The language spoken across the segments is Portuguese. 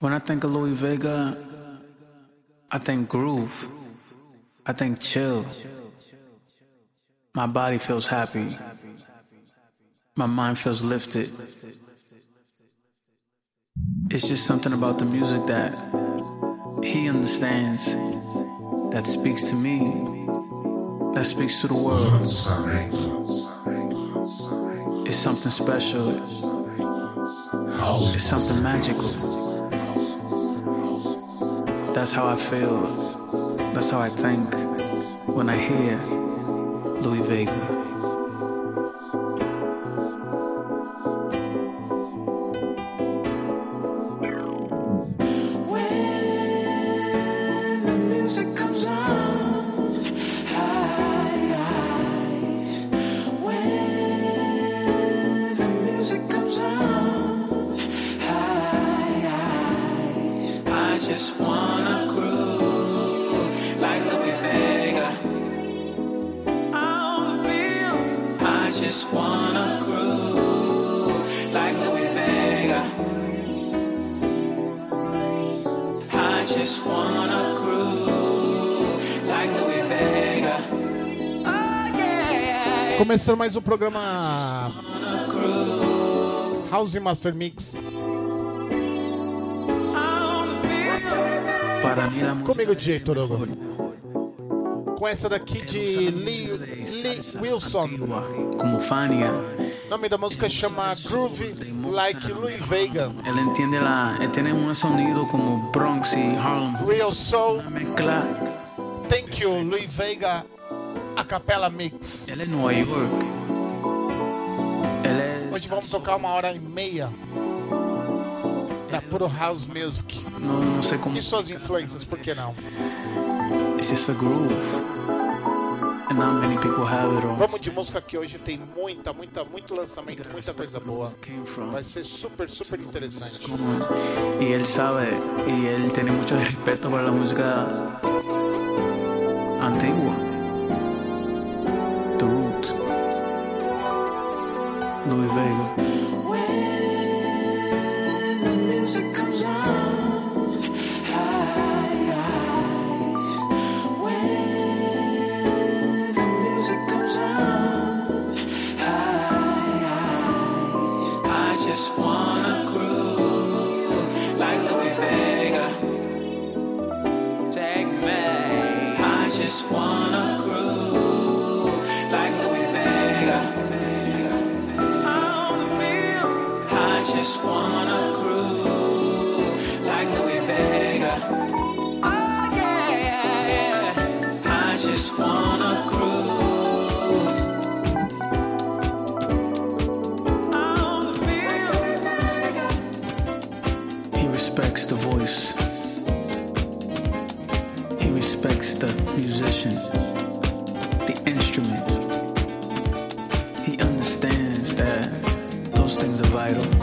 When I think of Louis Vega, I think groove. I think chill. My body feels happy. My mind feels lifted. It's just something about the music that he understands, that speaks to me, that speaks to the world. It's something special. It's something magical. That's how I feel. That's how I think when I hear Louis Vega. Mais um programa House Master Mix. Comigo, DJ é Torugo. mejor. Com essa daqui de Lee, Lee Wilson. Como Fania, O nome da música chama Groove Like Louis Vega. él entiende la, él tiene un sonido como Bronx y Harlem. Real Soul. Thank you, Louis Vega. A Capella Mix. Él es Nueva York. Hoje vamos tocar uma hora e meia da puro House Music. No, no sé cómo. E suas influências, por que não? It's just a groove. Vamos de música que hoje tem muita, muita, muito lançamento, muita coisa boa. Vai ser super, super interessante. Como- Y él sabe, y él tiene mucho respeto por la música just wanna groove like Louis Vega. I wanna feel. I just wanna musician, the instrument. He understands that those things are vital.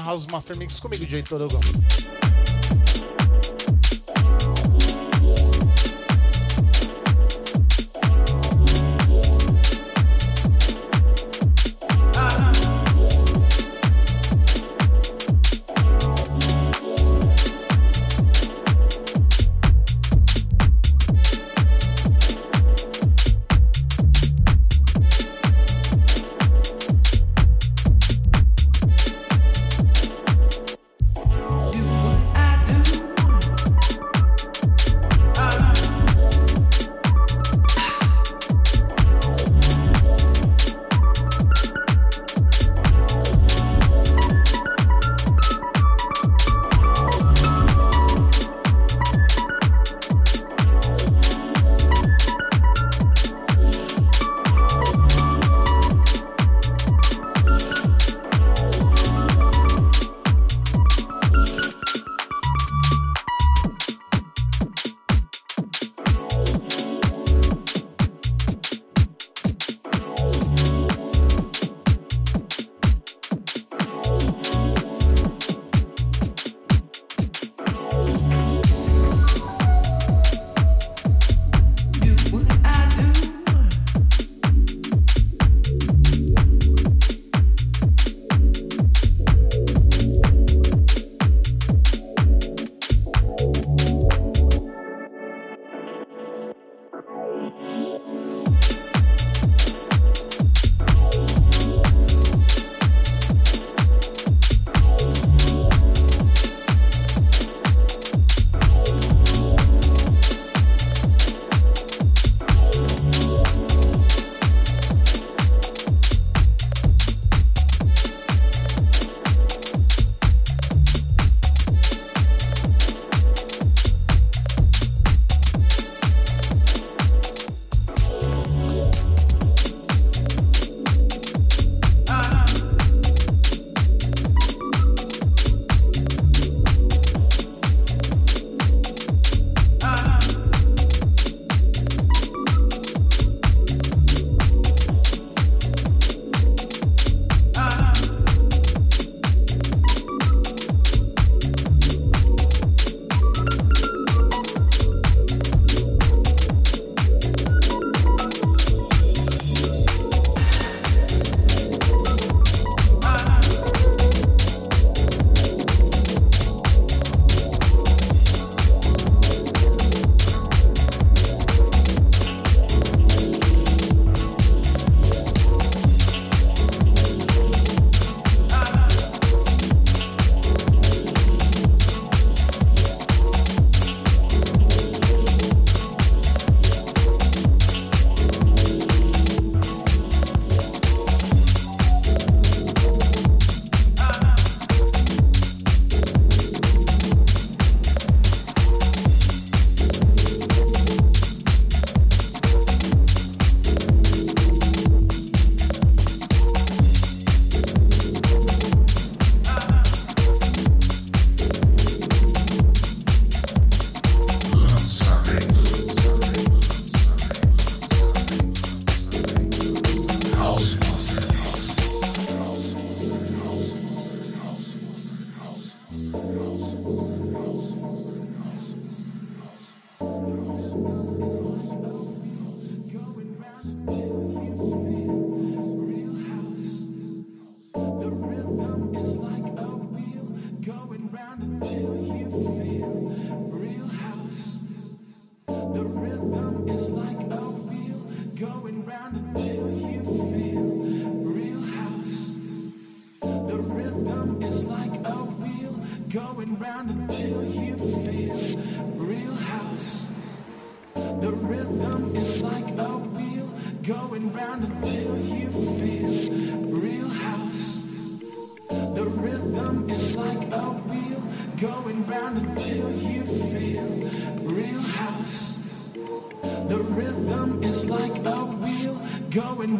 Programa House Master Mix comigo, DJ Torogão. Going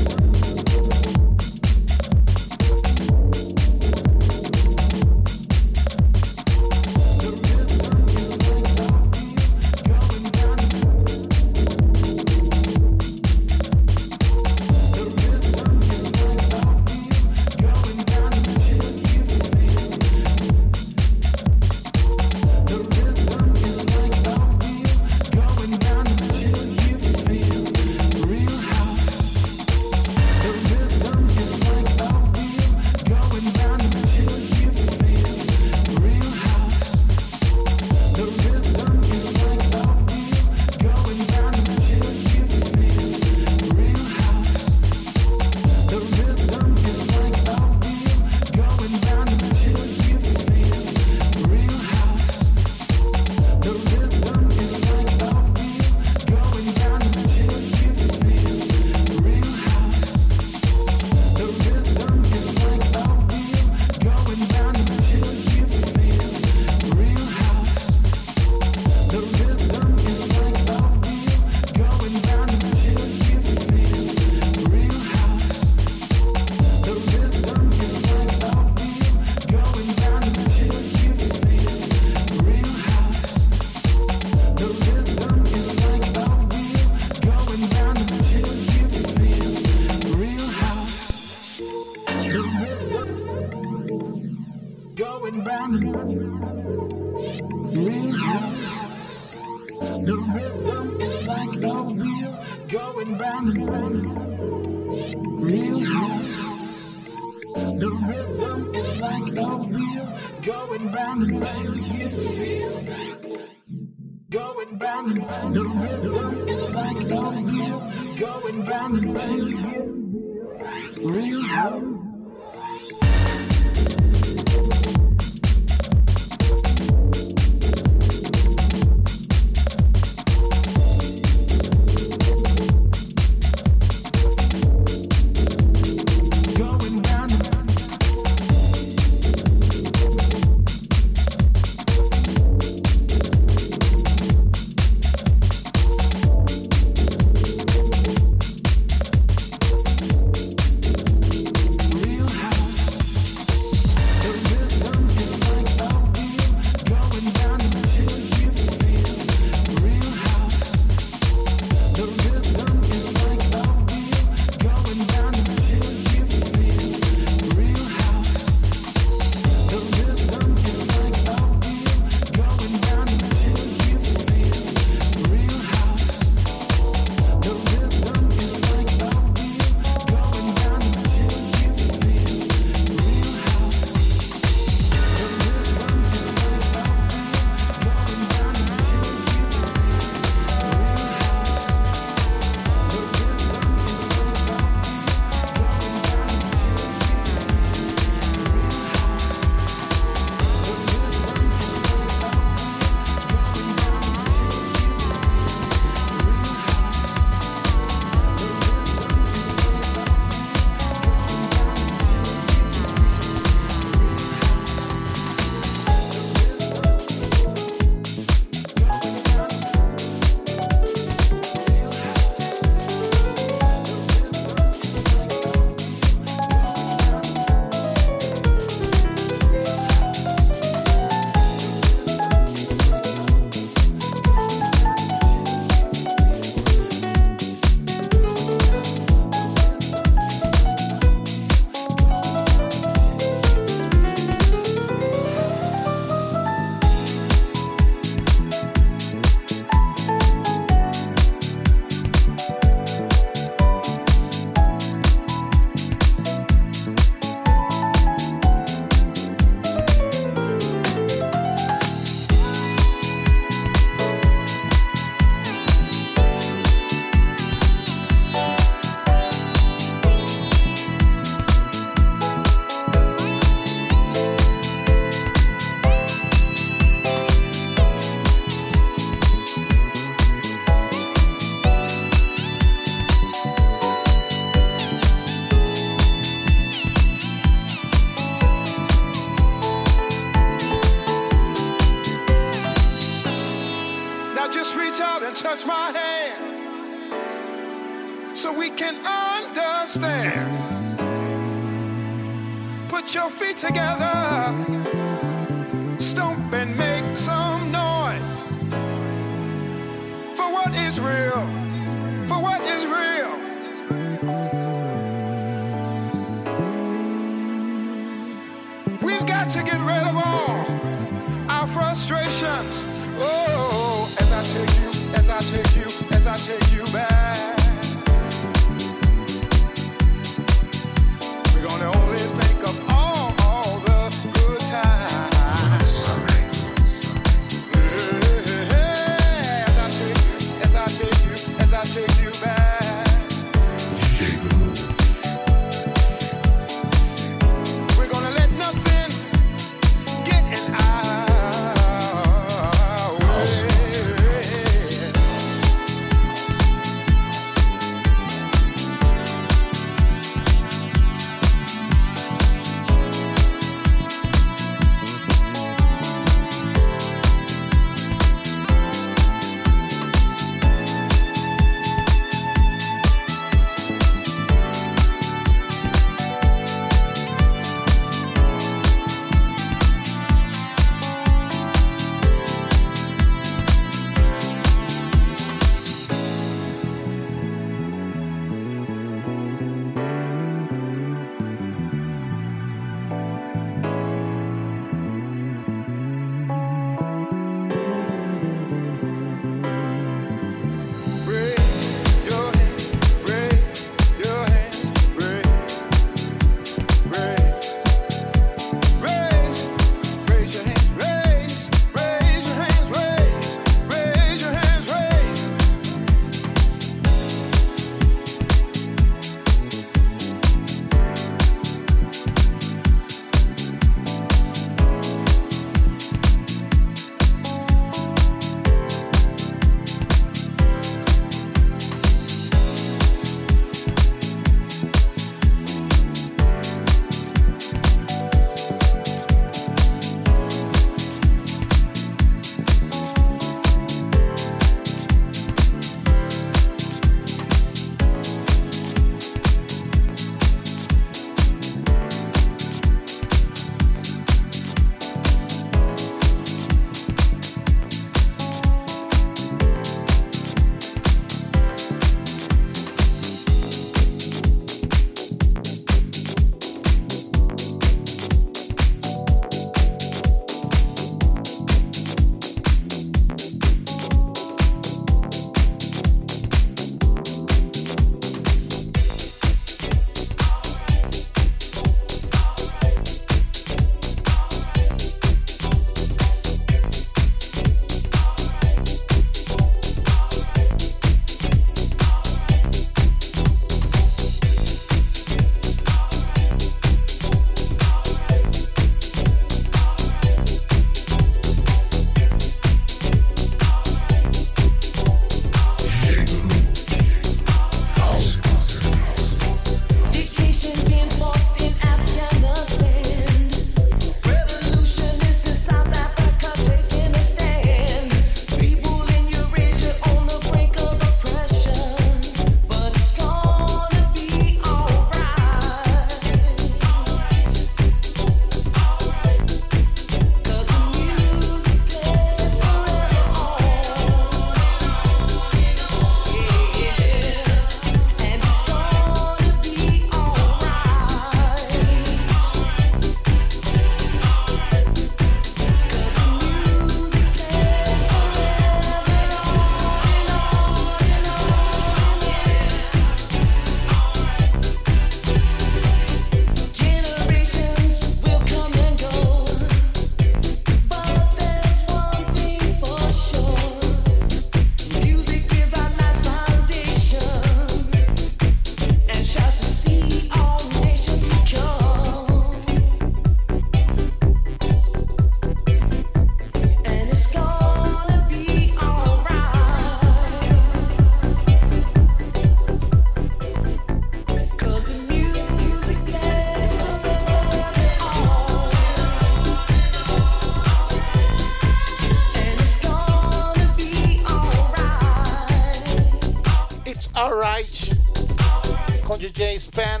com DJ Span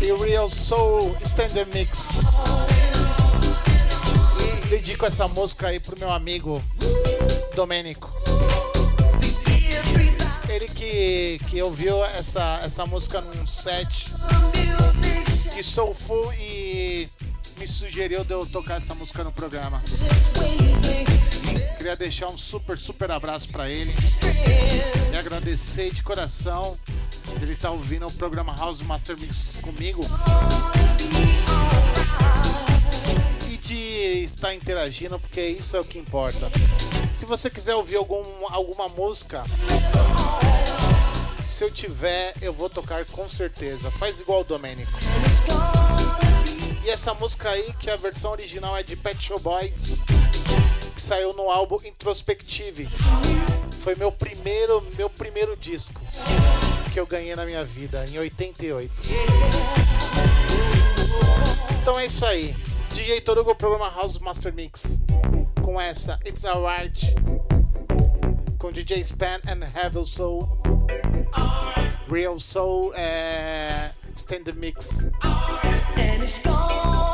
e Real Soul Standard Mix. Dedico essa música aí pro meu amigo Domênico. Ele que, que ouviu essa, essa música num set de Soulful e me sugeriu de eu tocar essa música no programa. Queria deixar um super, super abraço para ele. E agradecer de coração ele tá ouvindo o programa House Master Mix comigo. E de estar interagindo, porque isso é o que importa. Se você quiser ouvir algum, alguma música, se eu tiver, eu vou tocar com certeza. Faz igual o Domênico. E essa música aí, que a versão original é de Pet Show Boys, que saiu no álbum Introspective. Foi meu primeiro, meu primeiro disco que eu ganhei na minha vida, em 88. Então é isso aí. DJ Torugo, programa House Master Mix. Com essa, It's Alright. Com DJ Span and Heavy Soul. Real Soul, é... Stand Mix. And it's gone.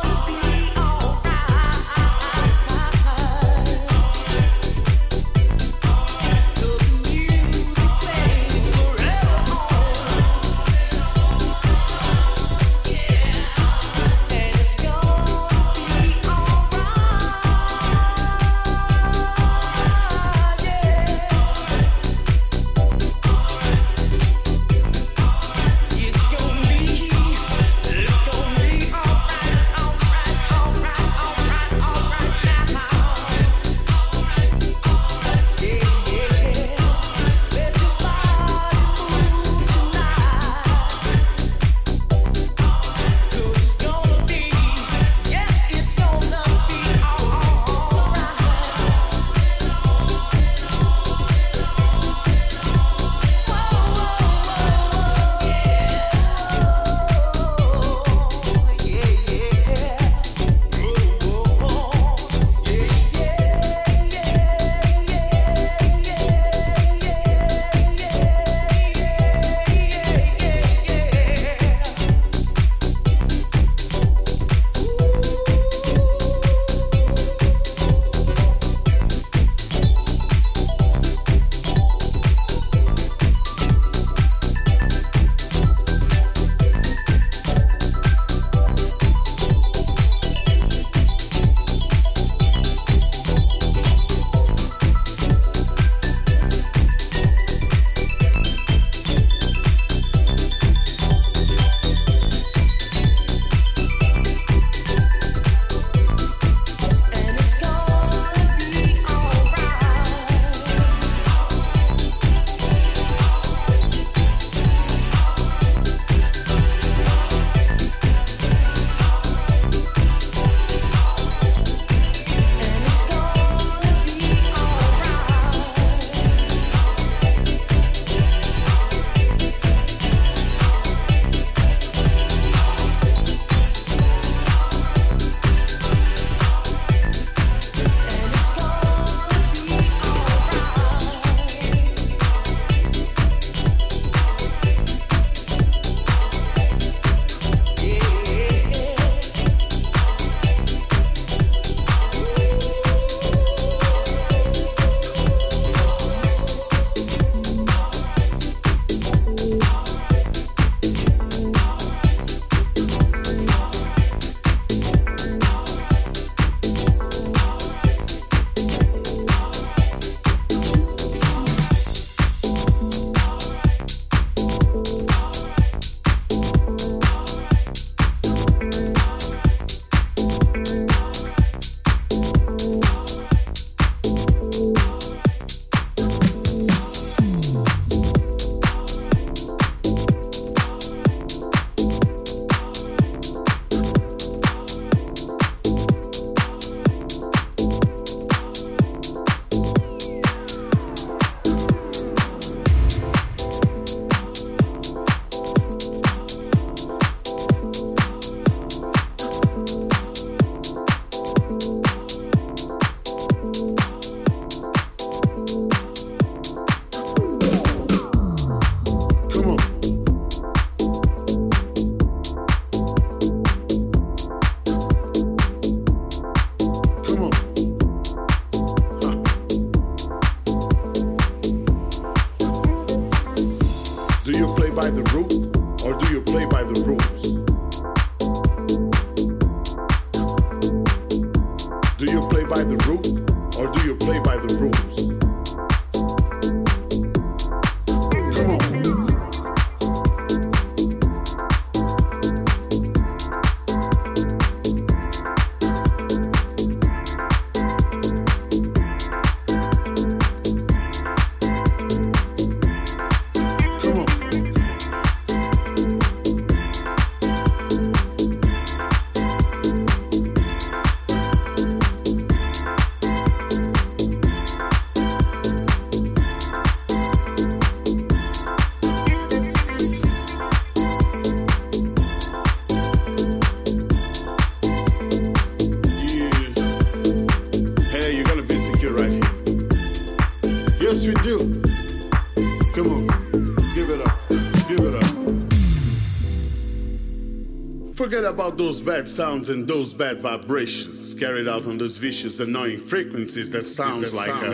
About those bad sounds and those bad vibrations carried out on those vicious, annoying frequencies that sounds like a.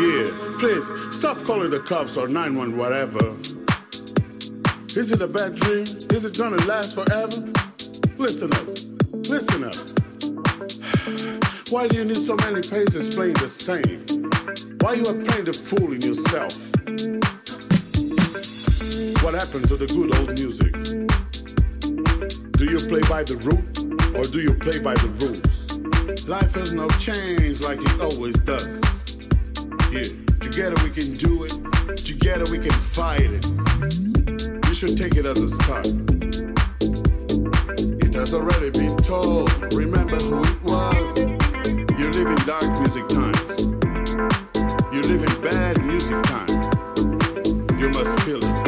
Yeah, please stop calling the cops or 911 whatever. Is it a bad dream? Is it gonna last forever? Listen up, listen up. Why do you need so many pages playing the same? Why you are playing the fool in yourself? To the good old music? Do you play by the root or do you play by the rules? Life has no change like it always does. Yeah, together we can do it, together we can fight it. You should take it as a start. It has already been told, remember who it was. You live in dark music times, you live in bad music times. You must feel it.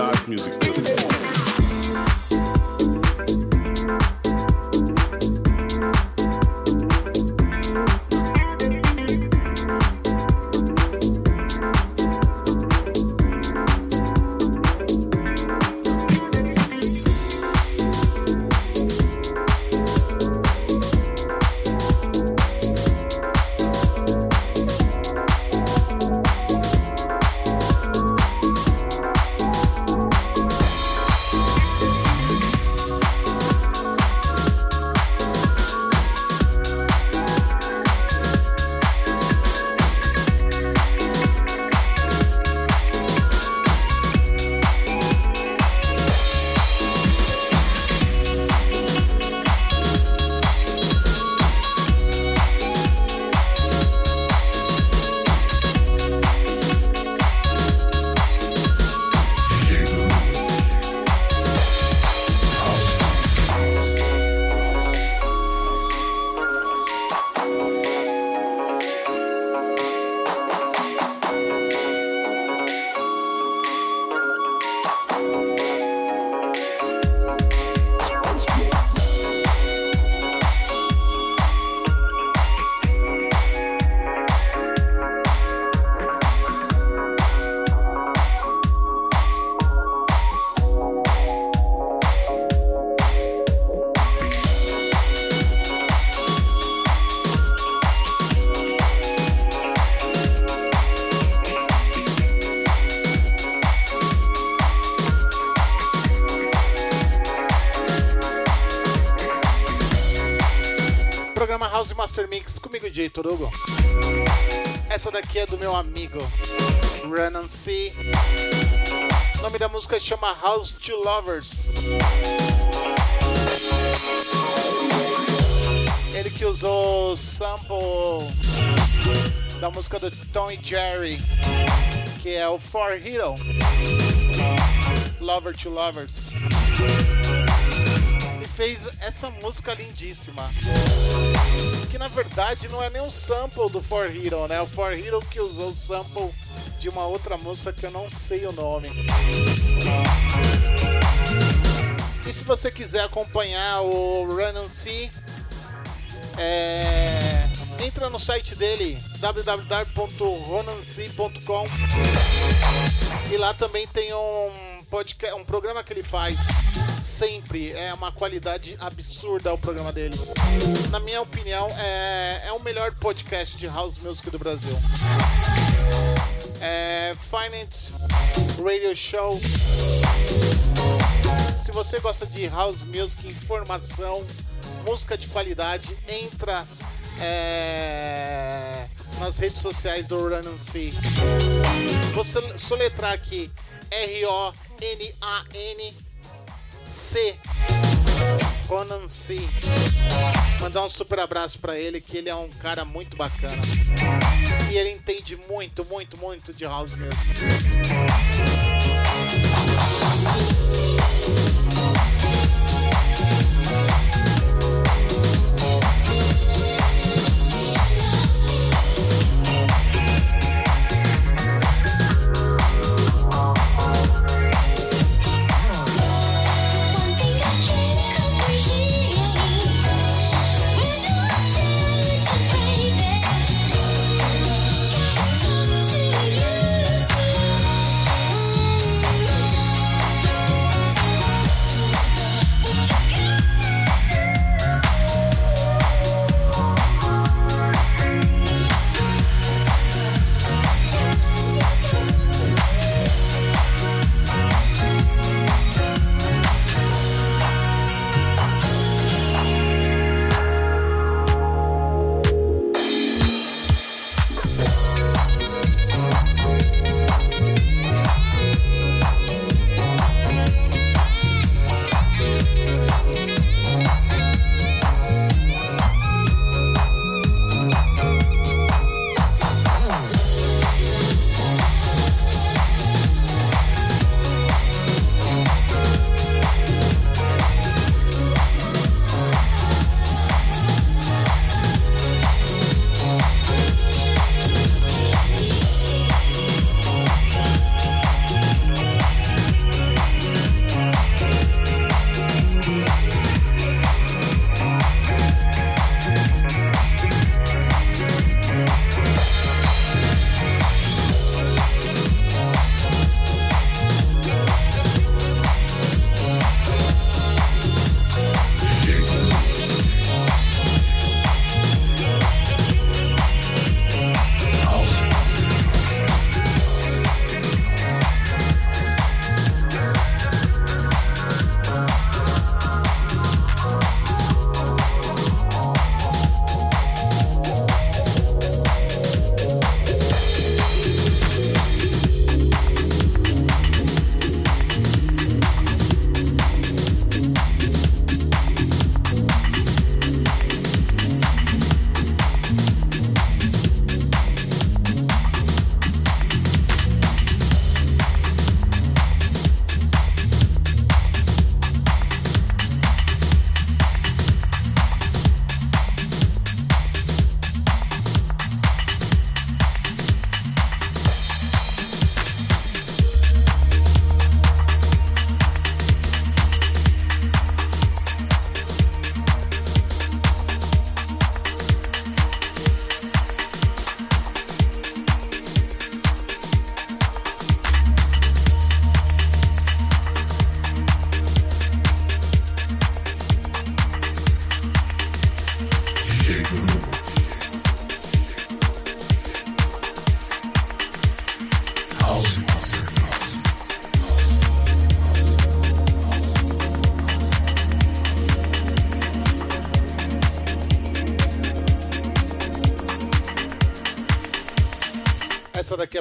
Dodge music. Essa daqui é do meu amigo Run and See. O nome da música chama House to Lovers. Ele que usou sample da música do Tom e Jerry, que é o For Hero. Lover to Lovers. Ele fez essa música lindíssima. Que na verdade não é nem um sample do For Hero, né? O For Hero que usou o sample de uma outra música que eu não sei o nome. E se você quiser acompanhar o Run and See, é... entra no site dele www.ronancy.com e lá também tem um podcast, um programa que ele faz sempre é uma qualidade absurda o programa dele. Na minha opinião, é, é o melhor podcast de house music do Brasil é, Finance Radio Show. Se você gosta de house music, informação, música de qualidade, entra é, nas redes sociais do Run C. Vou soletrar aqui. Ronan C. Mandar um super abraço para ele, que ele é um cara muito bacana. E ele entende muito, muito, muito de house music.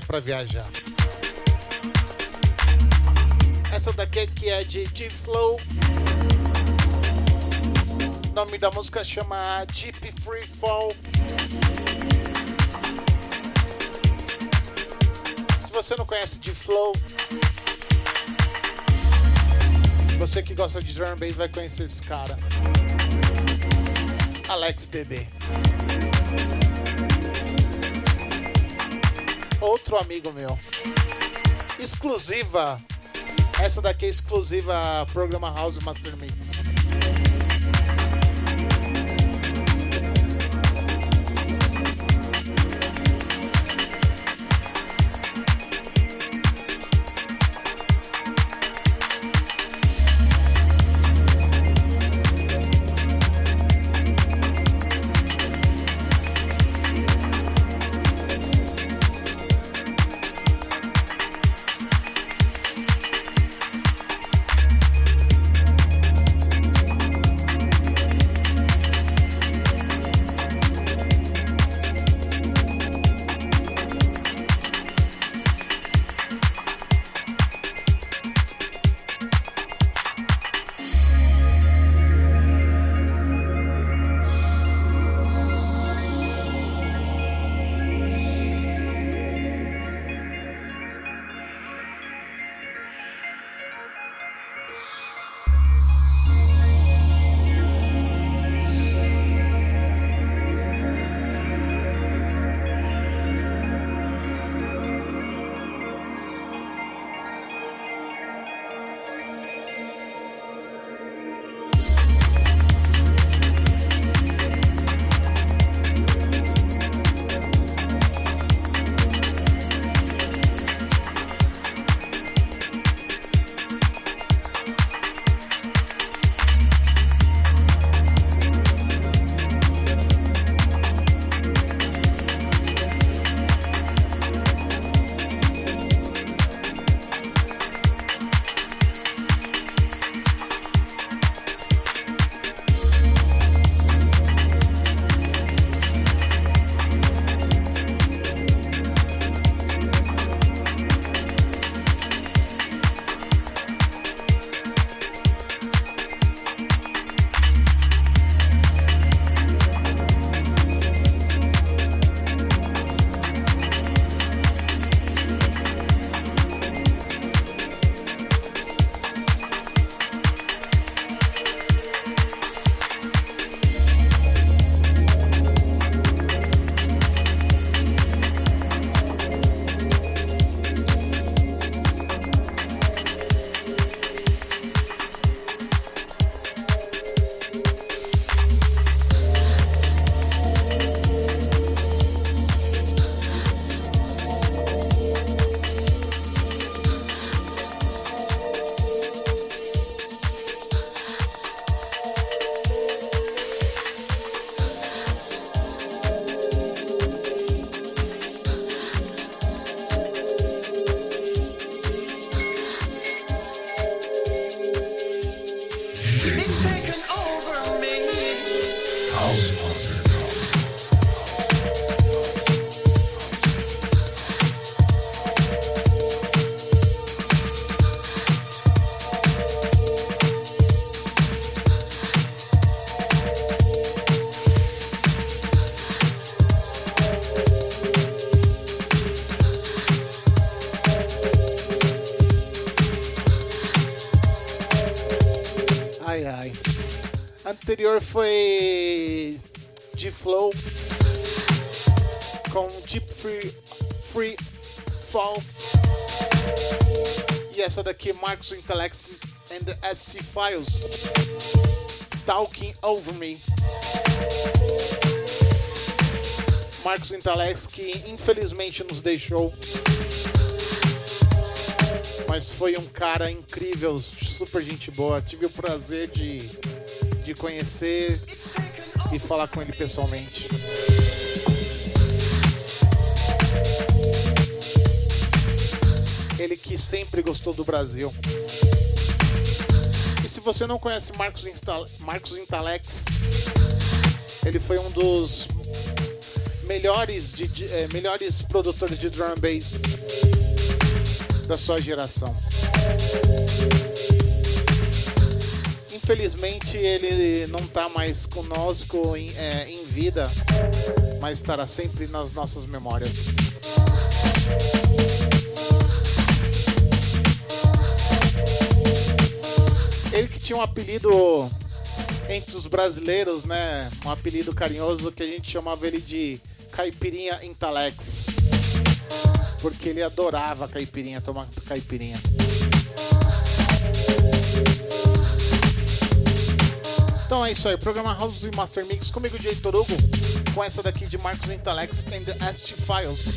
É pra viajar. Essa daqui que é de Deep Flow. O nome da música chama Deep Free Fall. Se você não conhece Deep Flow, você que gosta de drum bass vai conhecer esse cara. Alex DB. Outro amigo meu. Exclusiva. Essa daqui é exclusiva programa House Master anterior foi de Flow com Deep Free, Free Fall. E essa daqui, Marcos Intellect and the SC Files. Talking Over Me. Marcos Intellect que infelizmente nos deixou. Mas foi um cara incrível, super gente boa. Tive o prazer de de conhecer e falar com ele pessoalmente. Ele que sempre gostou do Brasil. E se você não conhece Marcos, Marcos Intalex, ele foi um dos melhores, de, é, melhores produtores de drum and bass da sua geração. Infelizmente ele não está mais conosco em, é, em vida, mas estará sempre nas nossas memórias. Ele que tinha um apelido entre os brasileiros, né? Um apelido carinhoso que a gente chamava ele de Caipirinha Intalex. Porque ele adorava caipirinha, tomar caipirinha. Então é isso aí, programa House e Master Mix comigo, Jay Torugo, com essa daqui de Marcos Intalex and the ST Files.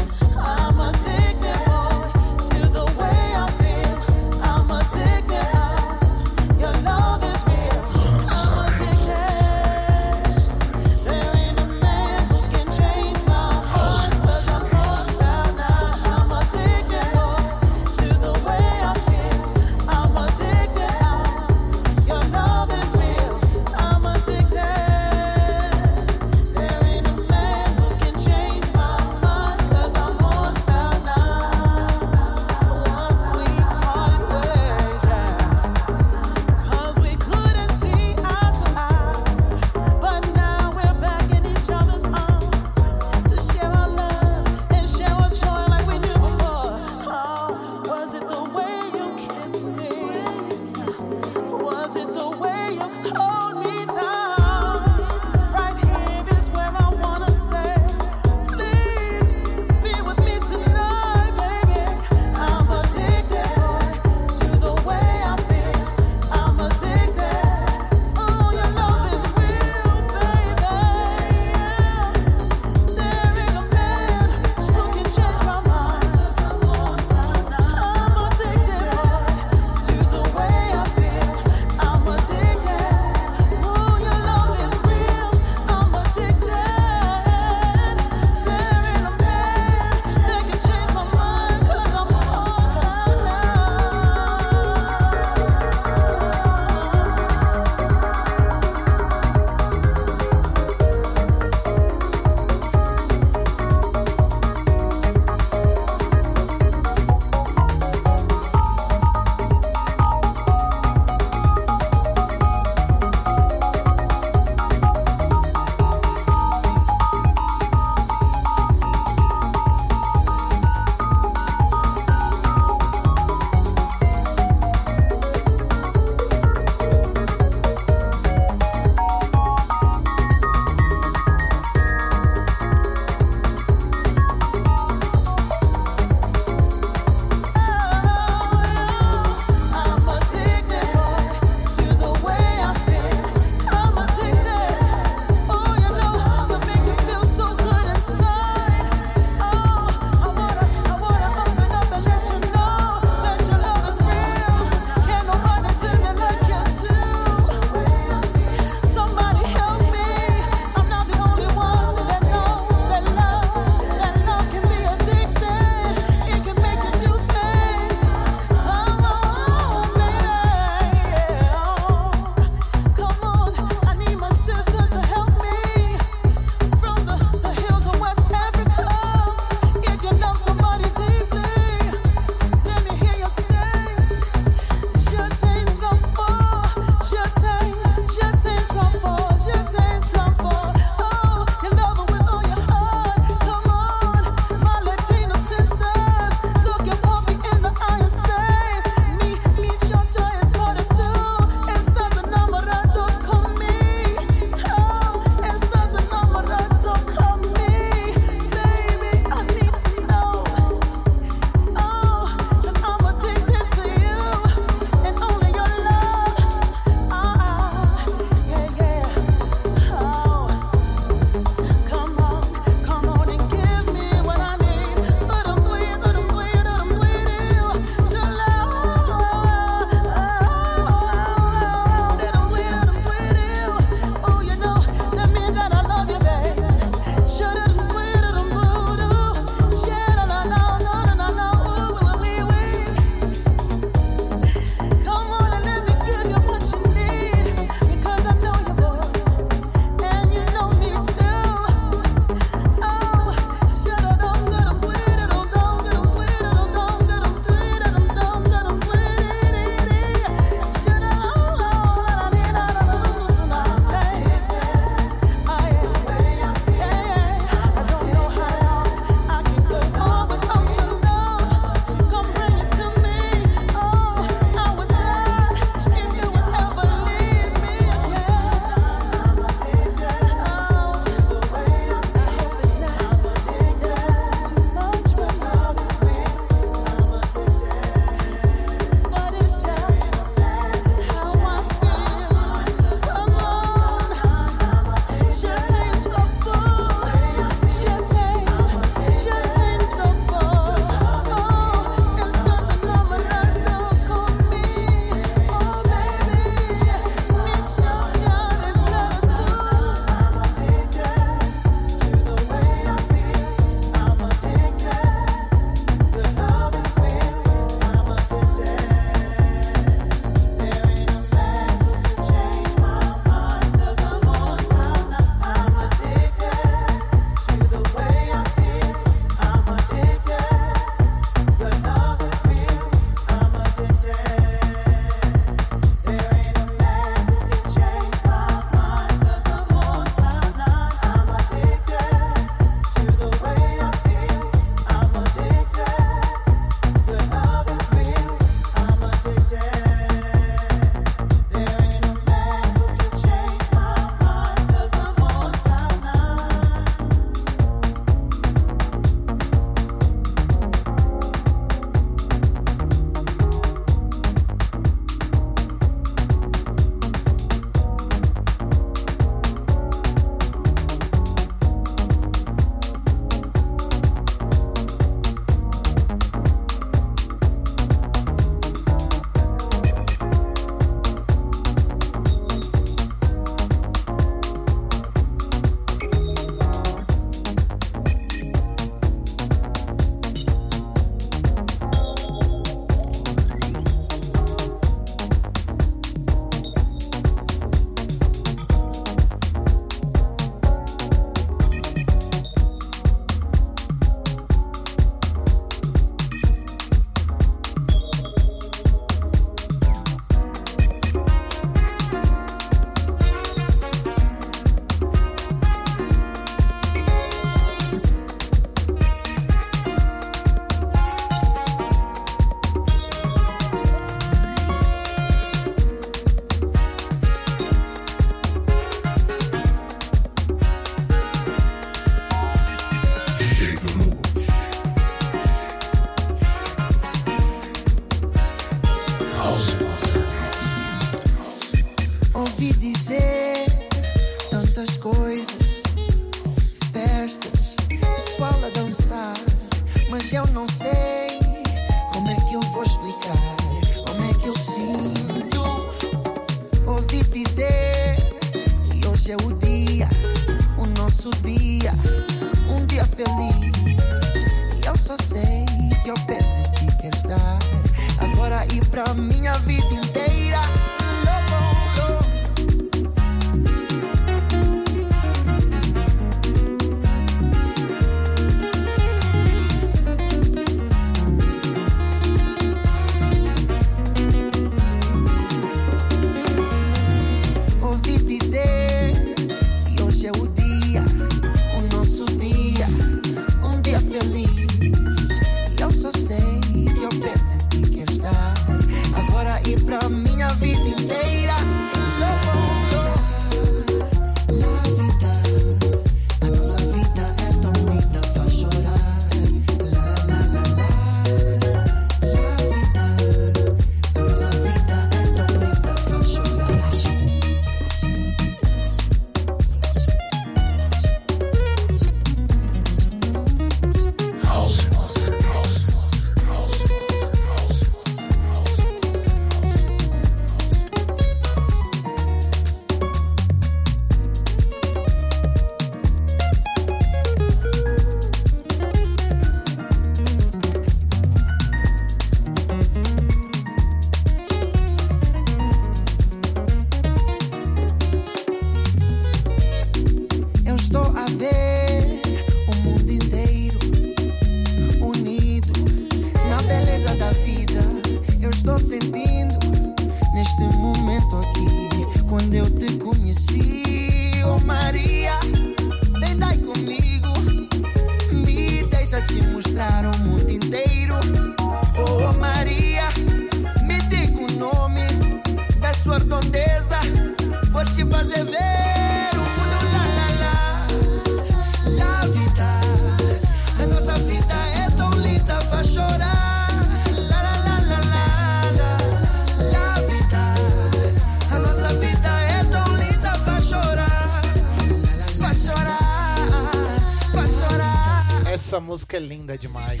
Música é linda demais.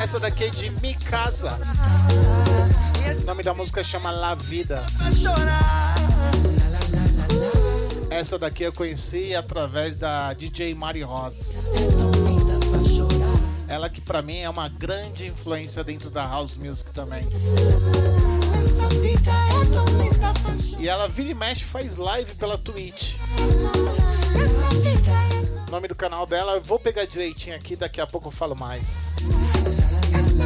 Essa daqui é de Mi Casa. O nome da música chama La Vida. Essa daqui eu conheci através da DJ Mari Ross. Ela que para mim é uma grande influência dentro da house music também. E ela vira e mexe faz live pela Twitch. Nome do canal dela eu vou pegar direitinho aqui, daqui a pouco eu falo mais. Esta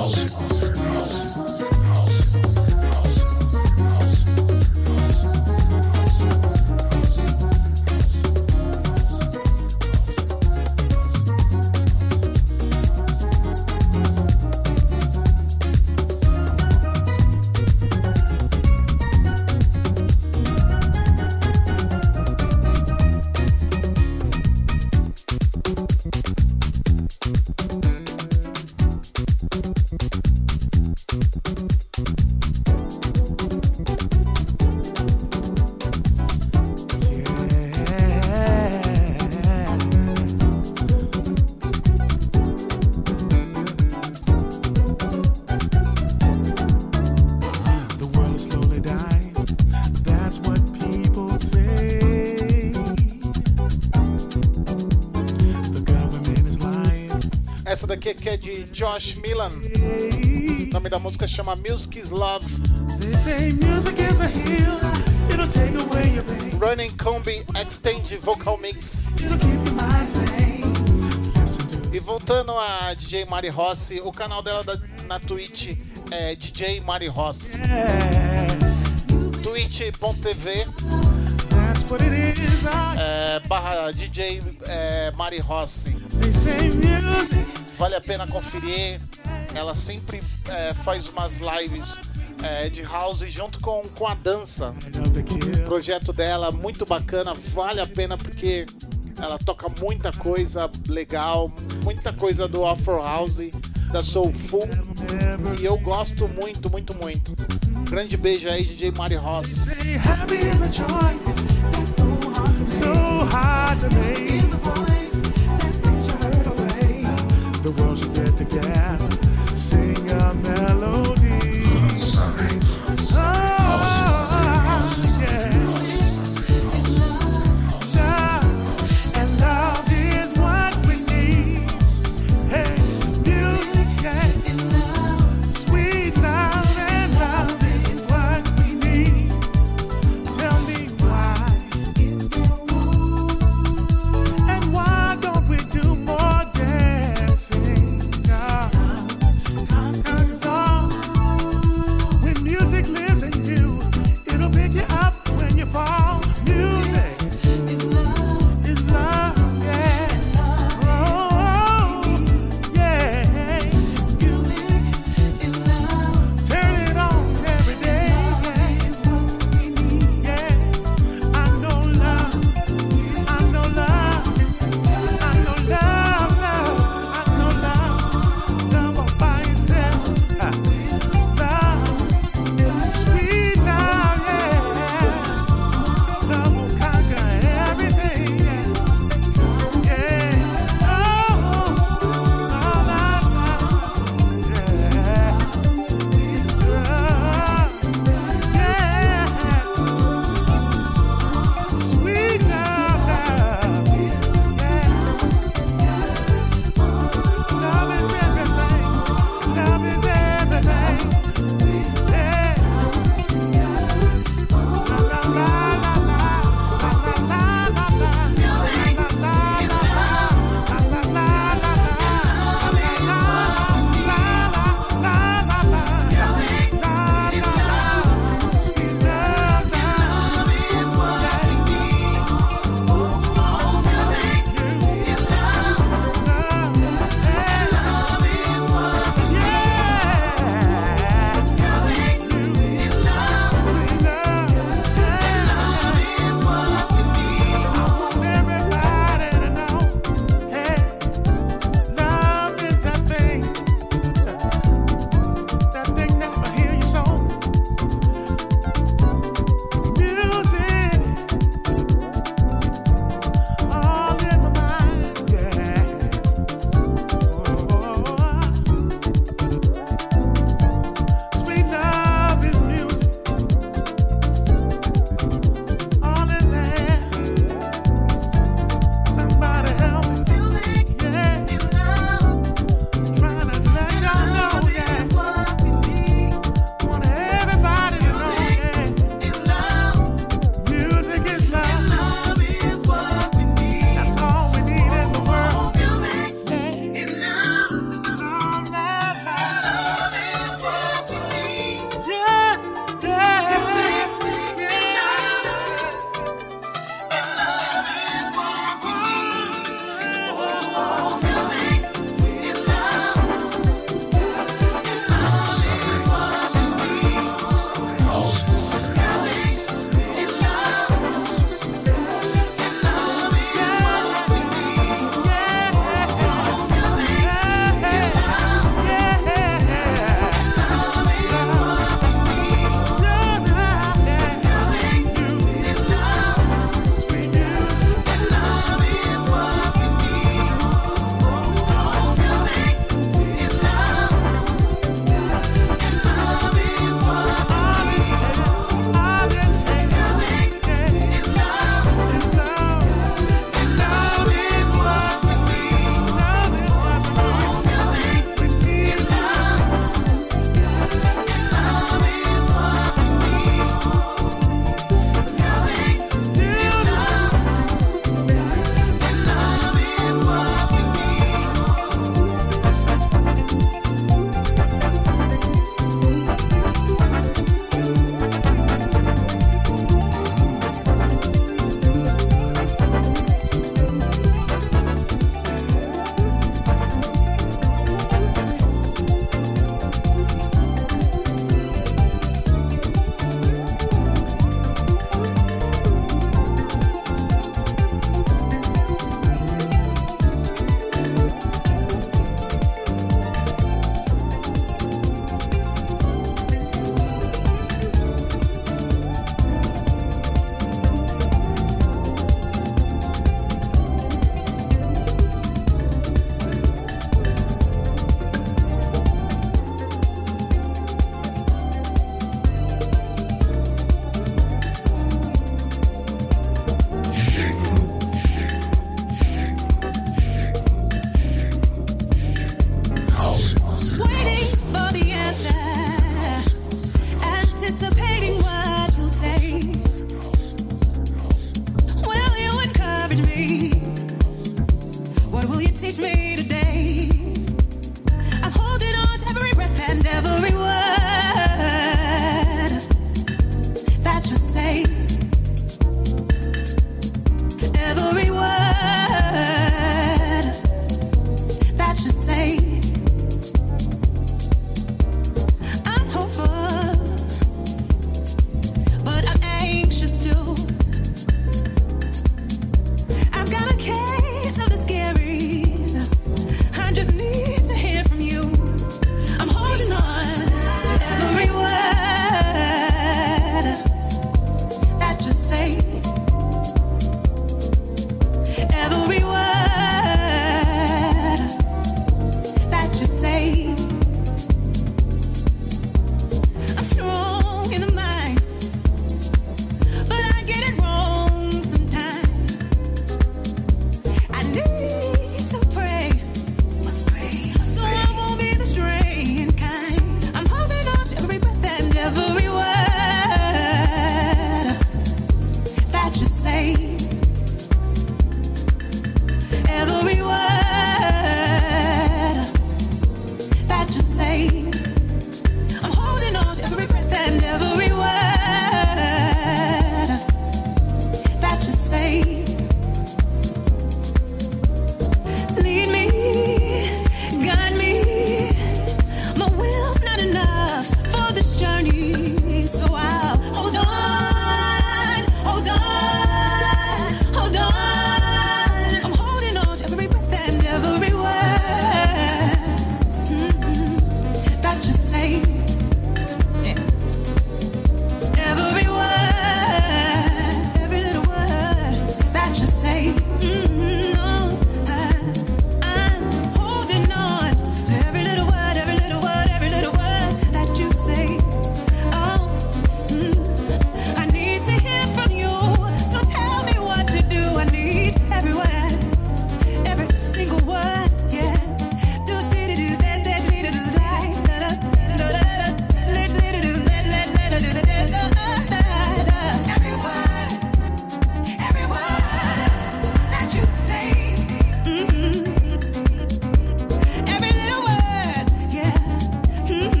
The Que é de Josh Milan. O nome da música chama Music is Love. They say music is a heal. It'll take away your pain. Running Combi Extend Vocal Mix. E voltando a DJ Mari Rossi, o canal dela na Twitch é DJ Mari Rossi. twitch.tv é, barra DJ é, Mari Rossi. Vale a pena conferir. Ela sempre é, faz umas lives é, de house junto com, com a dança. Kill. projeto dela muito bacana, vale a pena porque ela toca muita coisa legal, muita coisa do Afro House, da Soulful, e eu gosto muito, muito, muito. Grande beijo aí, DJ Mari Ross. So hard to make. close fit together. Sing a melody.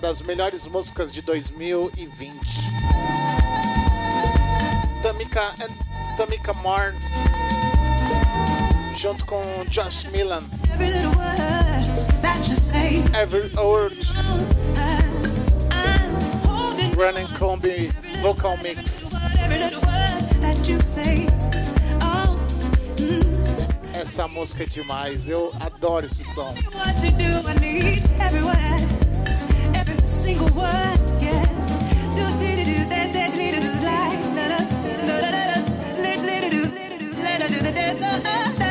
Das melhores músicas de 2020. Tamika, Tamika Moore junto com Josh Milan. Every word. Running Combi Vocal Mix. Essa música é demais, eu adoro esse som. Single word, yeah. Do do do do that that do la la la la la la her do the da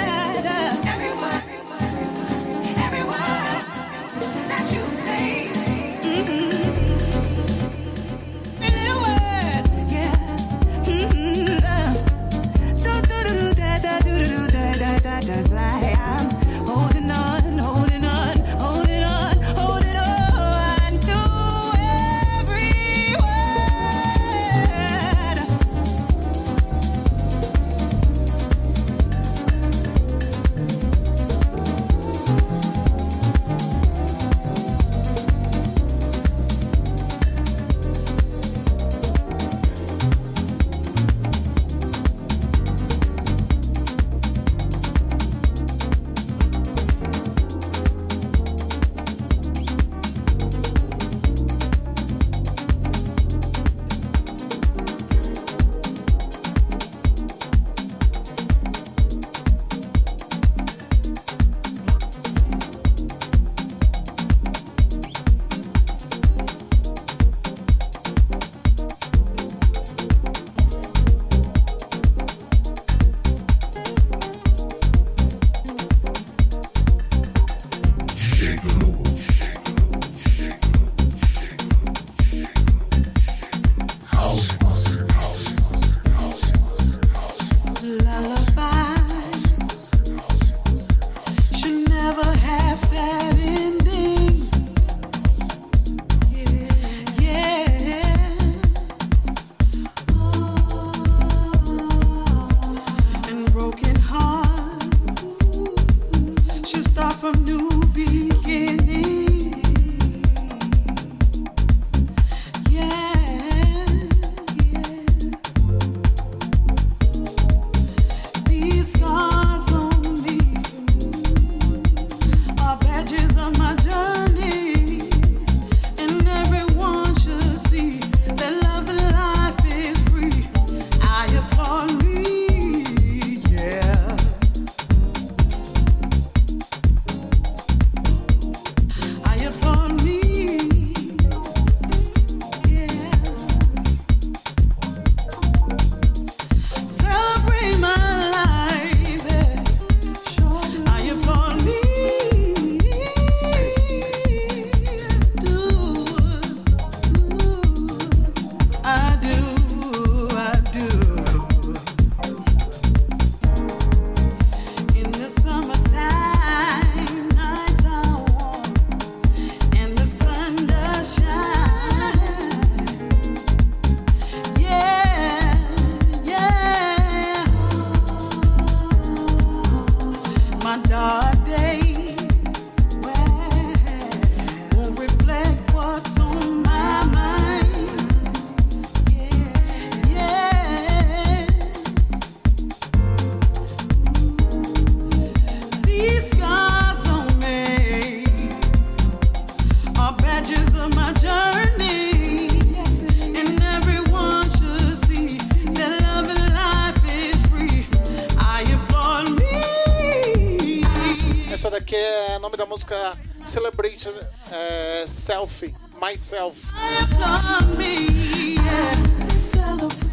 Myself.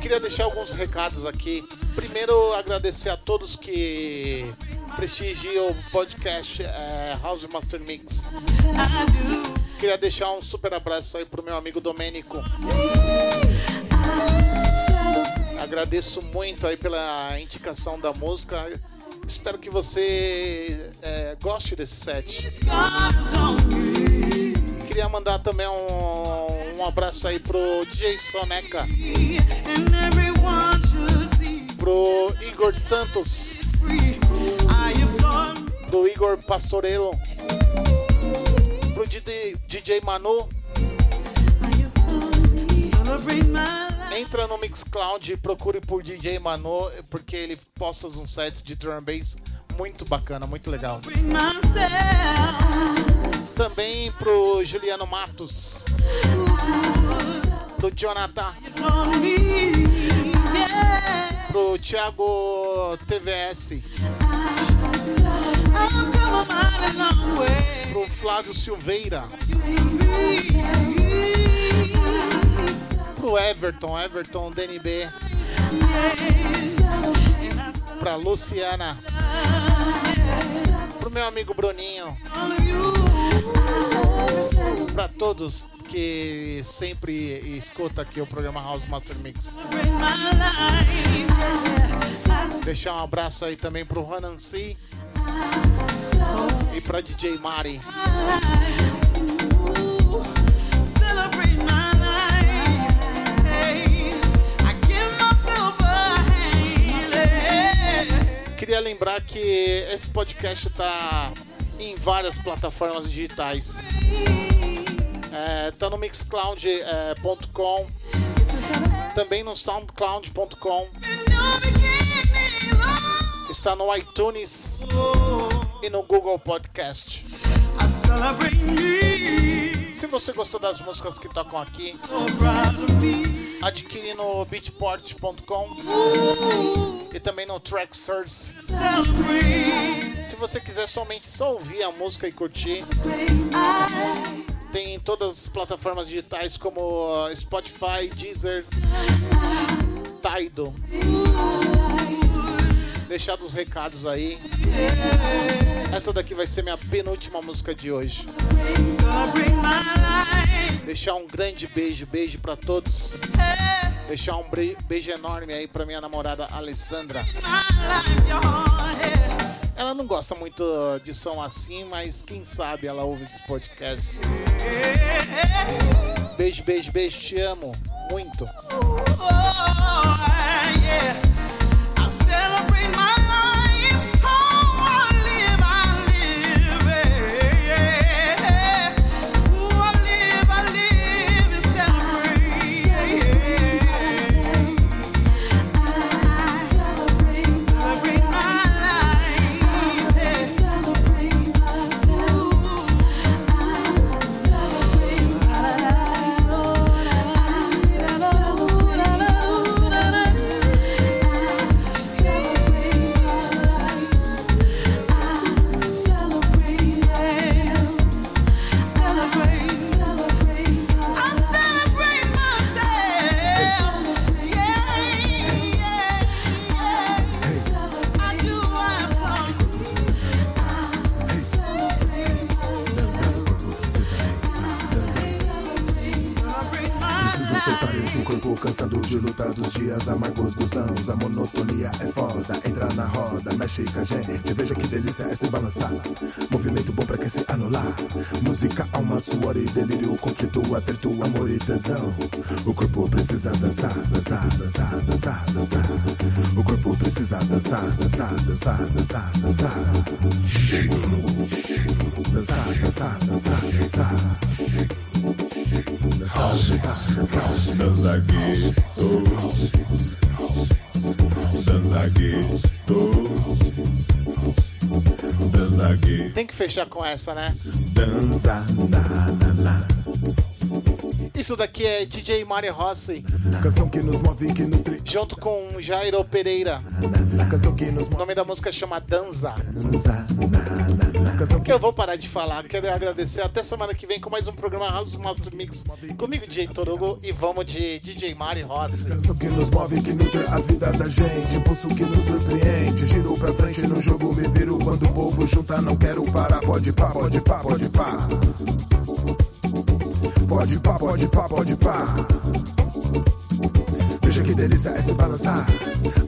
Queria deixar alguns recados aqui. Primeiro, agradecer a todos que prestigiam o podcast é, House Master Mix. Queria deixar um super abraço aí pro meu amigo Domênico. Agradeço muito aí pela indicação da música. Espero que você é, goste desse set. Queria mandar também um, um abraço aí pro DJ Soneca, pro Igor Santos, pro Igor Pastorello, pro DJ, DJ Manu. Entra no Mixcloud e procure por DJ Manu, porque ele posta uns sets de drum bass muito bacana, muito legal. Também pro Juliano Matos, pro Jonathan, pro Thiago TVS, pro Flávio Silveira, pro Everton, Everton DNB, pra Luciana, pro meu amigo Bruninho, pra todos que sempre escuta aqui o programa House Master Mix. Deixar um abraço aí também pro Hanan C e pra DJ Mari. Queria lembrar que esse podcast tá em várias plataformas digitais. É, tá no mixcloud.com, também no soundcloud.com, está no iTunes e no Google Podcast. Se você gostou das músicas que tocam aqui, adquire no beatport.com e também no Tracksource. Se você quiser somente só ouvir a música e curtir, tem em todas as plataformas digitais como Spotify, Deezer, Tidal. Deixar os recados aí. Essa daqui vai ser minha penúltima música de hoje. Deixar um grande beijo, beijo para todos. Deixar um beijo enorme aí pra minha namorada Alessandra. Ela não gosta muito de som assim, mas quem sabe ela ouve esse podcast. Beijo, beijo, beijo, te amo muito. cansado Gueto Tem que fechar com essa, né? Dança na, na, na. Isso daqui é DJ Mari Rossi, Canção que nos move, que junto com Jairo Pereira. Canção que nos O nome da música chama Danza. dança Eu vou parar de falar. Quero agradecer. Até semana que vem com mais um programa House Master Mix. Comigo, DJ Torugo. E vamos de DJ Mari Rossi. Penso que nos move, que nutre a vida da gente. Impulso que nos surpreende. Giro pra frente no jogo, me viro quando o povo junta. Não quero parar. Pode pá, pode pá, pode pá. Pode pá, pode pá, pode pá. Veja que delícia é se balançar.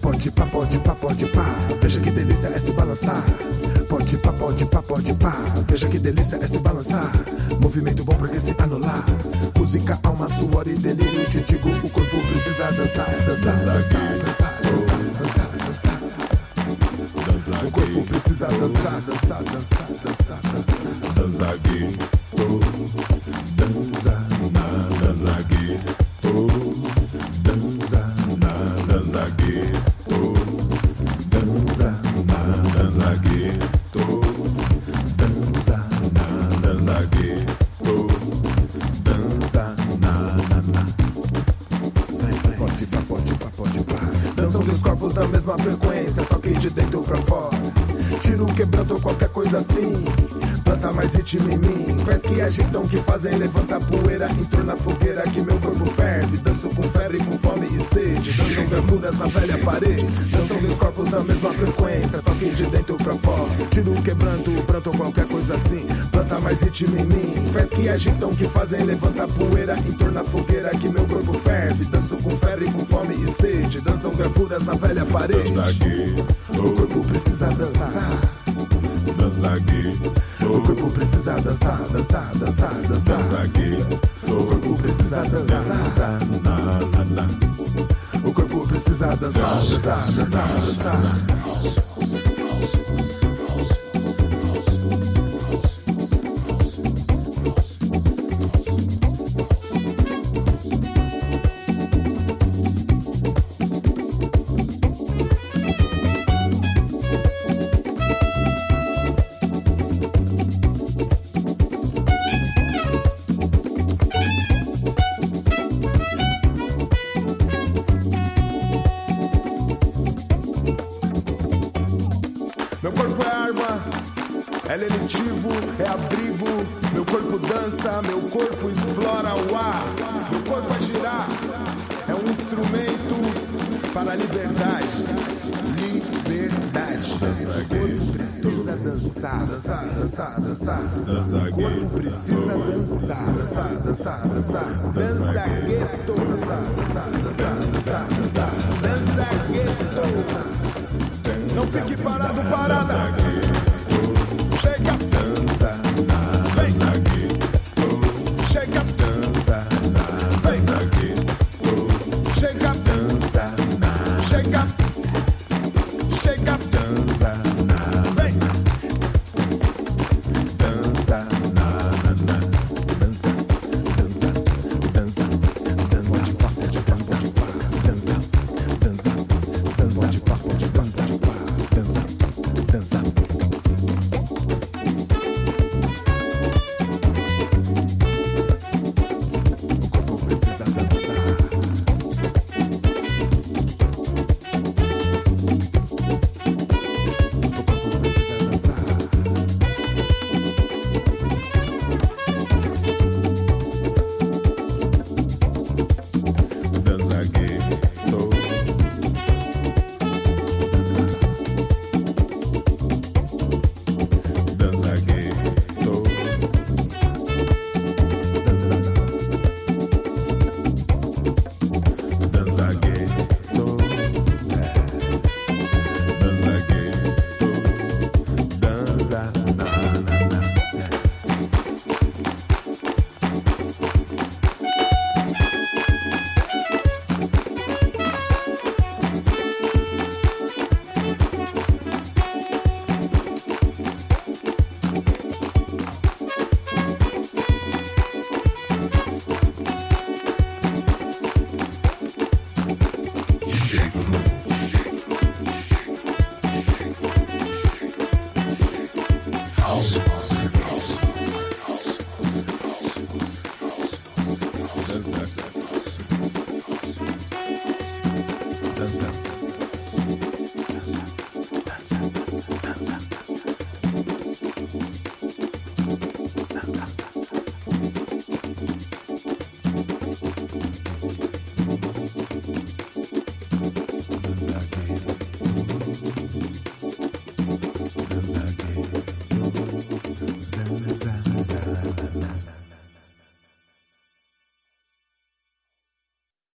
Pode pá, pode pá, pode pá. Veja que delícia é se balançar. Pode pá, pode pá, pode pá. Veja que delícia é se balançar. Movimento bom pra que se anular. Música, alma, suor e delírio. Te digo, o corpo precisa dançar, dançar, dançar, dançar, dançar, dançar, dançar. O corpo precisa dançar, dançar, dançar, dançar, dançar. Dança assim. Planta mais ritmo em mim. Pés que agitam, que fazem levantar poeira. Em torno da fogueira que meu corpo ferve. Danço com febre, com fome e sede. Dançam bermudas na velha parede. Dançam dos corpos na mesma frequência, toque de dentro pra fora. Tiro quebrando, pranto qualquer coisa assim. Planta mais ritmo em mim. Pés que agitam, que fazem levantar poeira. Em torno da fogueira que meu corpo ferve. Danço com febre, com fome e sede. Dançam gravuras na velha parede. O corpo precisa dançar. Dança aqui, O corpo precisa dançar, dançar, dançar, dança dançar. aqui, O corpo precisa dançar. na, na, na. O corpo precisa dançar, dançar, dançar, dançar. Corpo dança, meu corpo explora o ar. Meu corpo é girar, é um instrumento para a liberdade. Liberdade. O corpo precisa dançar, dançar, dançar, dançar. O corpo precisa dançar, dançar, dançar, dançar. Dança gueto, dançar, dançar, dançar, dançar, dançar. Dança gueto. Não fique parado, parada.